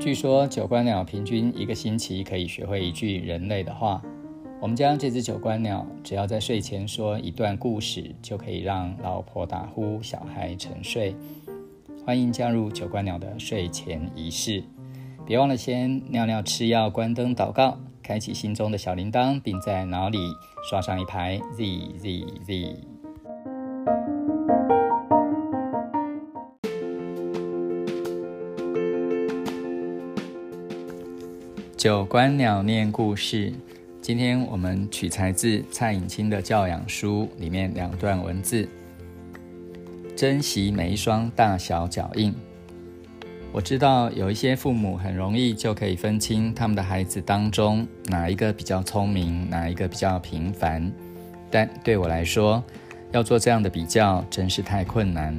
据说九官鸟平均一个星期可以学会一句人类的话。我们家这只九官鸟，只要在睡前说一段故事，就可以让老婆打呼，小孩沉睡。欢迎加入九官鸟的睡前仪式，别忘了先尿尿、吃药、关灯、祷告，开启心中的小铃铛，并在脑里刷上一排 Z Z Z。九官鸟念故事。今天我们取材自蔡颖清的教养书里面两段文字：珍惜每一双大小脚印。我知道有一些父母很容易就可以分清他们的孩子当中哪一个比较聪明，哪一个比较平凡。但对我来说，要做这样的比较真是太困难。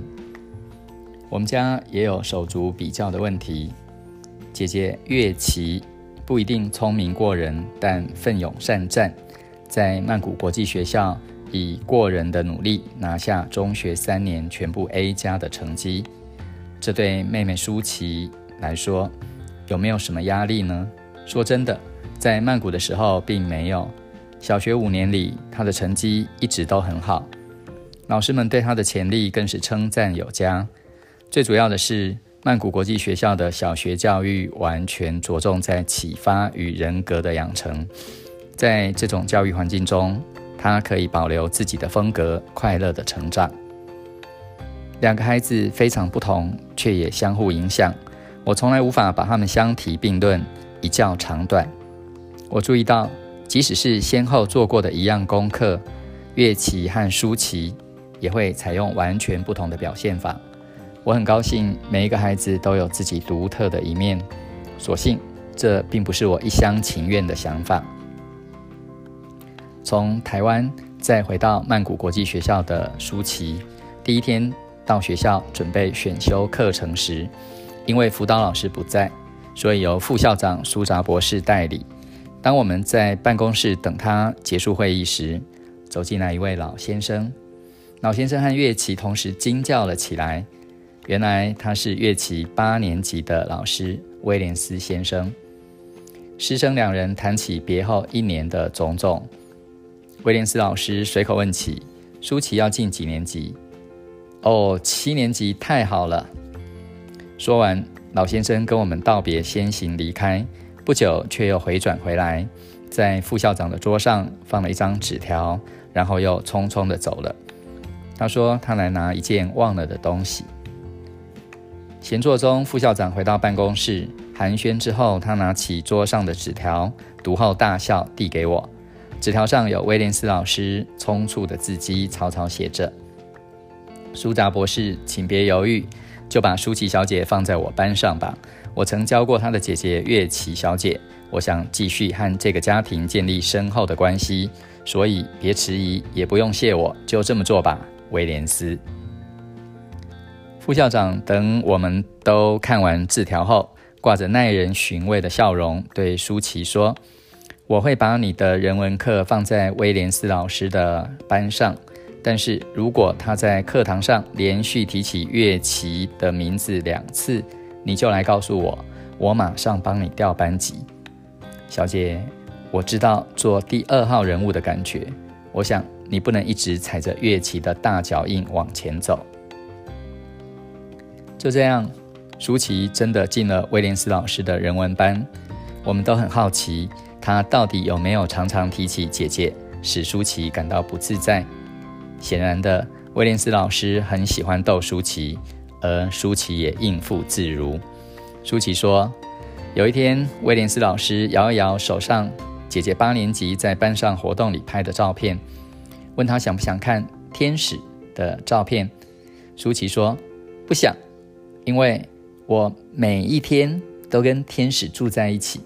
我们家也有手足比较的问题，姐姐月琪。不一定聪明过人，但奋勇善战，在曼谷国际学校以过人的努力拿下中学三年全部 A 加的成绩。这对妹妹舒淇来说，有没有什么压力呢？说真的，在曼谷的时候并没有。小学五年里，她的成绩一直都很好，老师们对她的潜力更是称赞有加。最主要的是。曼谷国际学校的小学教育完全着重在启发与人格的养成，在这种教育环境中，他可以保留自己的风格，快乐的成长。两个孩子非常不同，却也相互影响。我从来无法把他们相提并论，一较长短。我注意到，即使是先后做过的一样功课，乐琪和舒淇也会采用完全不同的表现法。我很高兴，每一个孩子都有自己独特的一面。所幸，这并不是我一厢情愿的想法。从台湾再回到曼谷国际学校的舒淇，第一天到学校准备选修课程时，因为辅导老师不在，所以由副校长苏扎博士代理。当我们在办公室等他结束会议时，走进来一位老先生。老先生和乐琪同时惊叫了起来。原来他是乐器八年级的老师威廉斯先生。师生两人谈起别后一年的种种。威廉斯老师随口问起：“舒淇要进几年级？”“哦，七年级，太好了。”说完，老先生跟我们道别，先行离开。不久，却又回转回来，在副校长的桌上放了一张纸条，然后又匆匆的走了。他说：“他来拿一件忘了的东西。”闲坐中，副校长回到办公室寒暄之后，他拿起桌上的纸条，读后大笑，递给我。纸条上有威廉斯老师匆促的字迹，草草写着：“苏扎博士，请别犹豫，就把舒淇小姐放在我班上吧。我曾教过她的姐姐月琪小姐，我想继续和这个家庭建立深厚的关系，所以别迟疑，也不用谢我，就这么做吧，威廉斯。”副校长等我们都看完字条后，挂着耐人寻味的笑容，对舒淇说：“我会把你的人文课放在威廉斯老师的班上，但是如果他在课堂上连续提起乐琪的名字两次，你就来告诉我，我马上帮你调班级。”小姐，我知道做第二号人物的感觉，我想你不能一直踩着乐琪的大脚印往前走。就这样，舒淇真的进了威廉斯老师的人文班。我们都很好奇，他到底有没有常常提起姐姐，使舒淇感到不自在。显然的，威廉斯老师很喜欢逗舒淇，而舒淇也应付自如。舒淇说，有一天，威廉斯老师摇一摇手上姐姐八年级在班上活动里拍的照片，问他想不想看天使的照片。舒淇说，不想。因为我每一天都跟天使住在一起。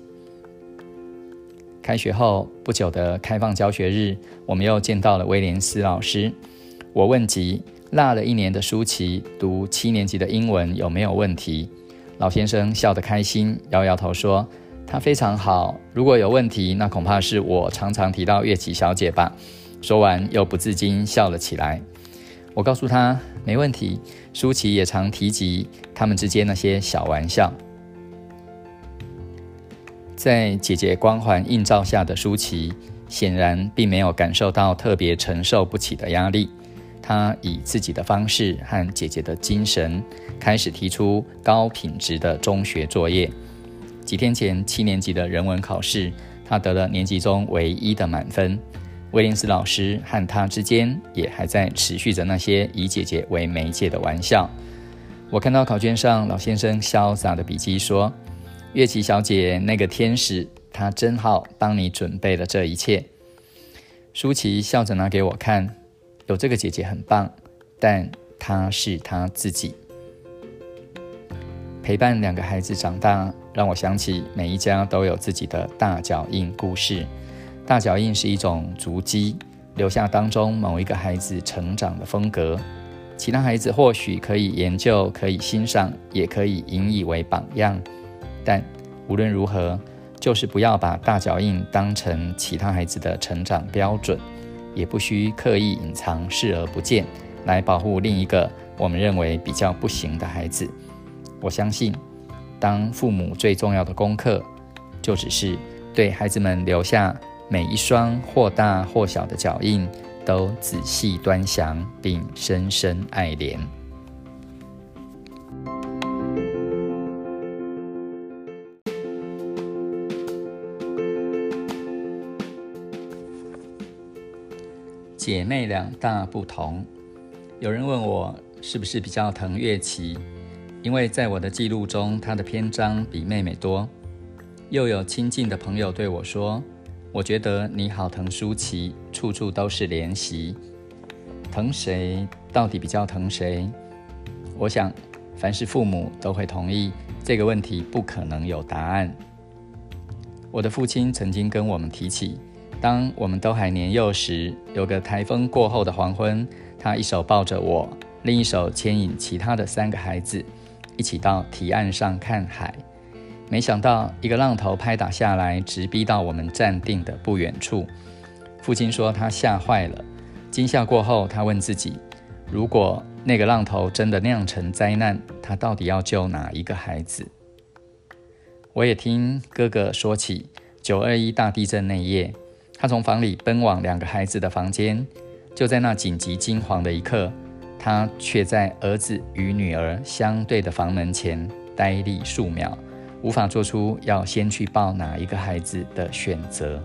开学后不久的开放教学日，我们又见到了威廉斯老师。我问及落了一年的舒淇读七年级的英文有没有问题，老先生笑得开心，摇摇头说：“他非常好。如果有问题，那恐怕是我常常提到月琪小姐吧。”说完又不自禁笑了起来。我告诉他没问题。舒淇也常提及他们之间那些小玩笑。在姐姐光环映照下的舒淇，显然并没有感受到特别承受不起的压力。她以自己的方式和姐姐的精神，开始提出高品质的中学作业。几天前，七年级的人文考试，她得了年级中唯一的满分。威廉斯老师和她之间也还在持续着那些以姐姐为媒介的玩笑。我看到考卷上老先生潇洒的笔记说：“月琪小姐，那个天使，她真好，帮你准备了这一切。”舒淇笑着拿给我看。有这个姐姐很棒，但她是她自己。陪伴两个孩子长大，让我想起每一家都有自己的大脚印故事。大脚印是一种足迹，留下当中某一个孩子成长的风格。其他孩子或许可以研究，可以欣赏，也可以引以为榜样。但无论如何，就是不要把大脚印当成其他孩子的成长标准。也不需刻意隐藏、视而不见，来保护另一个我们认为比较不行的孩子。我相信，当父母最重要的功课，就只是对孩子们留下每一双或大或小的脚印，都仔细端详并深深爱怜。姐妹俩大不同。有人问我是不是比较疼月琪，因为在我的记录中，她的篇章比妹妹多。又有亲近的朋友对我说：“我觉得你好疼舒淇，处处都是怜惜。疼谁到底比较疼谁？”我想，凡是父母都会同意这个问题不可能有答案。我的父亲曾经跟我们提起。当我们都还年幼时，有个台风过后的黄昏，他一手抱着我，另一手牵引其他的三个孩子，一起到堤岸上看海。没想到一个浪头拍打下来，直逼到我们站定的不远处。父亲说他吓坏了。惊吓过后，他问自己：如果那个浪头真的酿成灾难，他到底要救哪一个孩子？我也听哥哥说起九二一大地震那夜。他从房里奔往两个孩子的房间，就在那紧急惊惶的一刻，他却在儿子与女儿相对的房门前呆立数秒，无法做出要先去抱哪一个孩子的选择。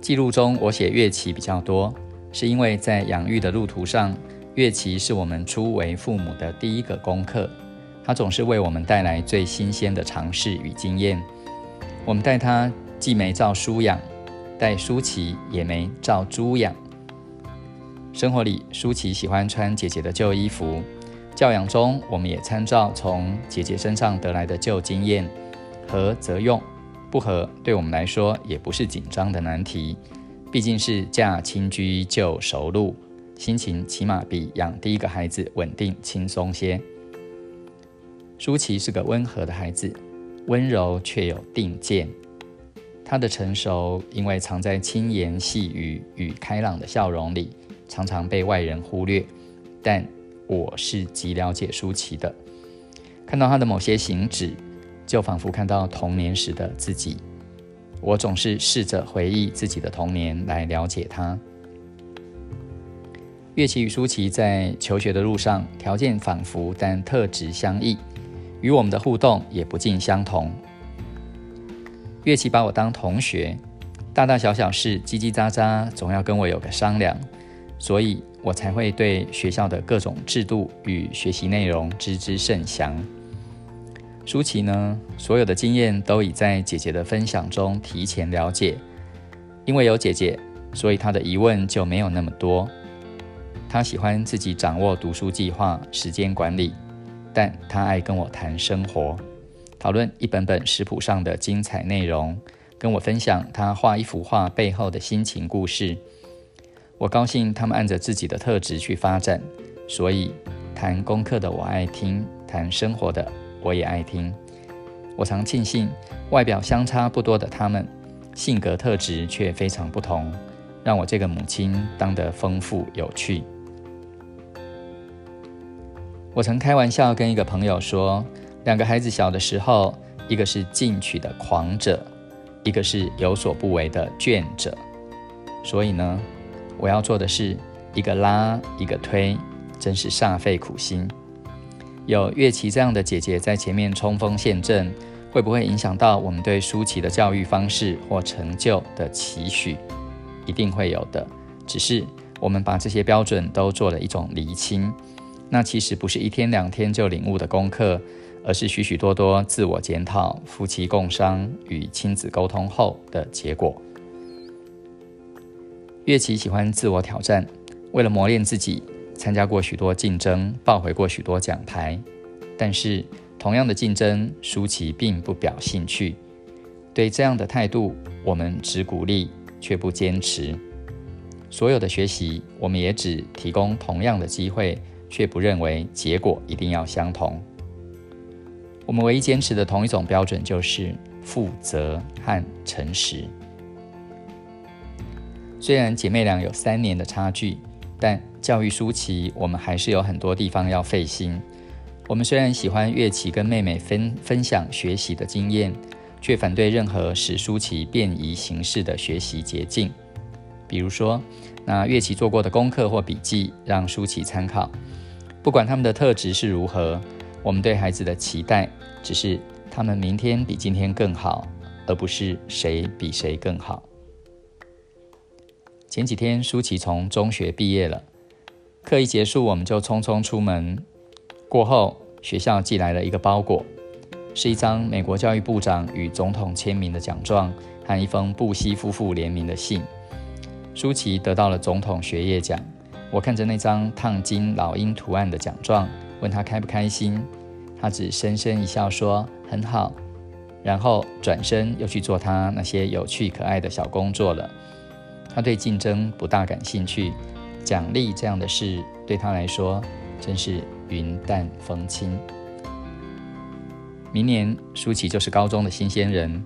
记录中我写乐琪比较多，是因为在养育的路途上，乐琪是我们初为父母的第一个功课，它总是为我们带来最新鲜的尝试与经验。我们带他既没照书养，带舒淇也没照猪养。生活里，舒淇喜欢穿姐姐的旧衣服；教养中，我们也参照从姐姐身上得来的旧经验，合则用，不合对我们来说也不是紧张的难题。毕竟是嫁亲居就熟路，心情起码比养第一个孩子稳定轻松些。舒淇是个温和的孩子。温柔却有定见，他的成熟因为藏在轻言细语与开朗的笑容里，常常被外人忽略。但我是极了解舒淇的，看到他的某些行止，就仿佛看到童年时的自己。我总是试着回忆自己的童年来了解他。岳琪与舒淇在求学的路上，条件仿佛但特质相异。与我们的互动也不尽相同。乐琪把我当同学，大大小小事叽叽喳喳，总要跟我有个商量，所以我才会对学校的各种制度与学习内容知之甚详。舒淇呢，所有的经验都已在姐姐的分享中提前了解，因为有姐姐，所以她的疑问就没有那么多。她喜欢自己掌握读书计划、时间管理。但她爱跟我谈生活，讨论一本本食谱上的精彩内容，跟我分享她画一幅画背后的心情故事。我高兴他们按着自己的特质去发展，所以谈功课的我爱听，谈生活的我也爱听。我常庆幸外表相差不多的他们，性格特质却非常不同，让我这个母亲当得丰富有趣。我曾开玩笑跟一个朋友说：“两个孩子小的时候，一个是进取的狂者，一个是有所不为的倦者。所以呢，我要做的是一个拉，一个推，真是煞费苦心。有乐琪这样的姐姐在前面冲锋陷阵，会不会影响到我们对舒淇的教育方式或成就的期许？一定会有的。只是我们把这些标准都做了一种厘清，那其实不是一天两天就领悟的功课，而是许许多多自我检讨、夫妻共商与亲子沟通后的结果。乐琪喜欢自我挑战，为了磨练自己。参加过许多竞争，抱回过许多奖牌，但是同样的竞争，舒淇并不表兴趣。对这样的态度，我们只鼓励却不坚持。所有的学习，我们也只提供同样的机会，却不认为结果一定要相同。我们唯一坚持的同一种标准，就是负责和诚实。虽然姐妹俩有三年的差距。但教育舒淇，我们还是有很多地方要费心。我们虽然喜欢乐琪跟妹妹分分享学习的经验，却反对任何使舒淇便宜形式的学习捷径。比如说，那乐琪做过的功课或笔记，让舒淇参考。不管他们的特质是如何，我们对孩子的期待，只是他们明天比今天更好，而不是谁比谁更好。前几天，舒淇从中学毕业了。课一结束，我们就匆匆出门。过后，学校寄来了一个包裹，是一张美国教育部长与总统签名的奖状和一封布希夫妇联名的信。舒淇得到了总统学业奖。我看着那张烫金老鹰图案的奖状，问他开不开心。他只深深一笑，说很好，然后转身又去做他那些有趣可爱的小工作了。他对竞争不大感兴趣，奖励这样的事对他来说真是云淡风轻。明年舒淇就是高中的新鲜人，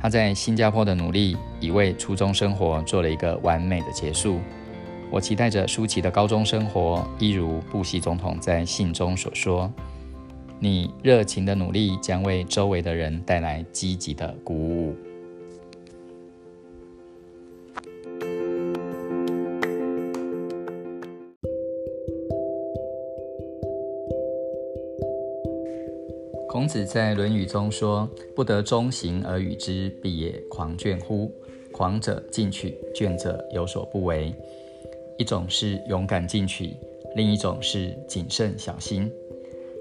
他在新加坡的努力已为初中生活做了一个完美的结束。我期待着舒淇的高中生活，一如布希总统在信中所说：“你热情的努力将为周围的人带来积极的鼓舞。”孔子在《论语》中说：“不得中行而与之，必也狂倦乎？狂者进取，倦者有所不为。一种是勇敢进取，另一种是谨慎小心。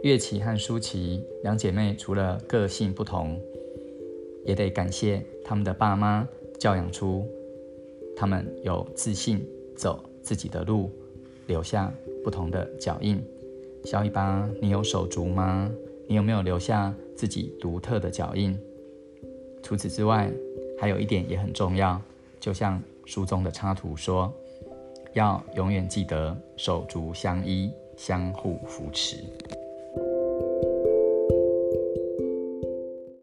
乐琪和舒淇两姐妹，除了个性不同，也得感谢他们的爸妈教养出他们有自信走自己的路，留下不同的脚印。小尾巴，你有手足吗？”你有没有留下自己独特的脚印？除此之外，还有一点也很重要，就像书中的插图说，要永远记得手足相依，相互扶持。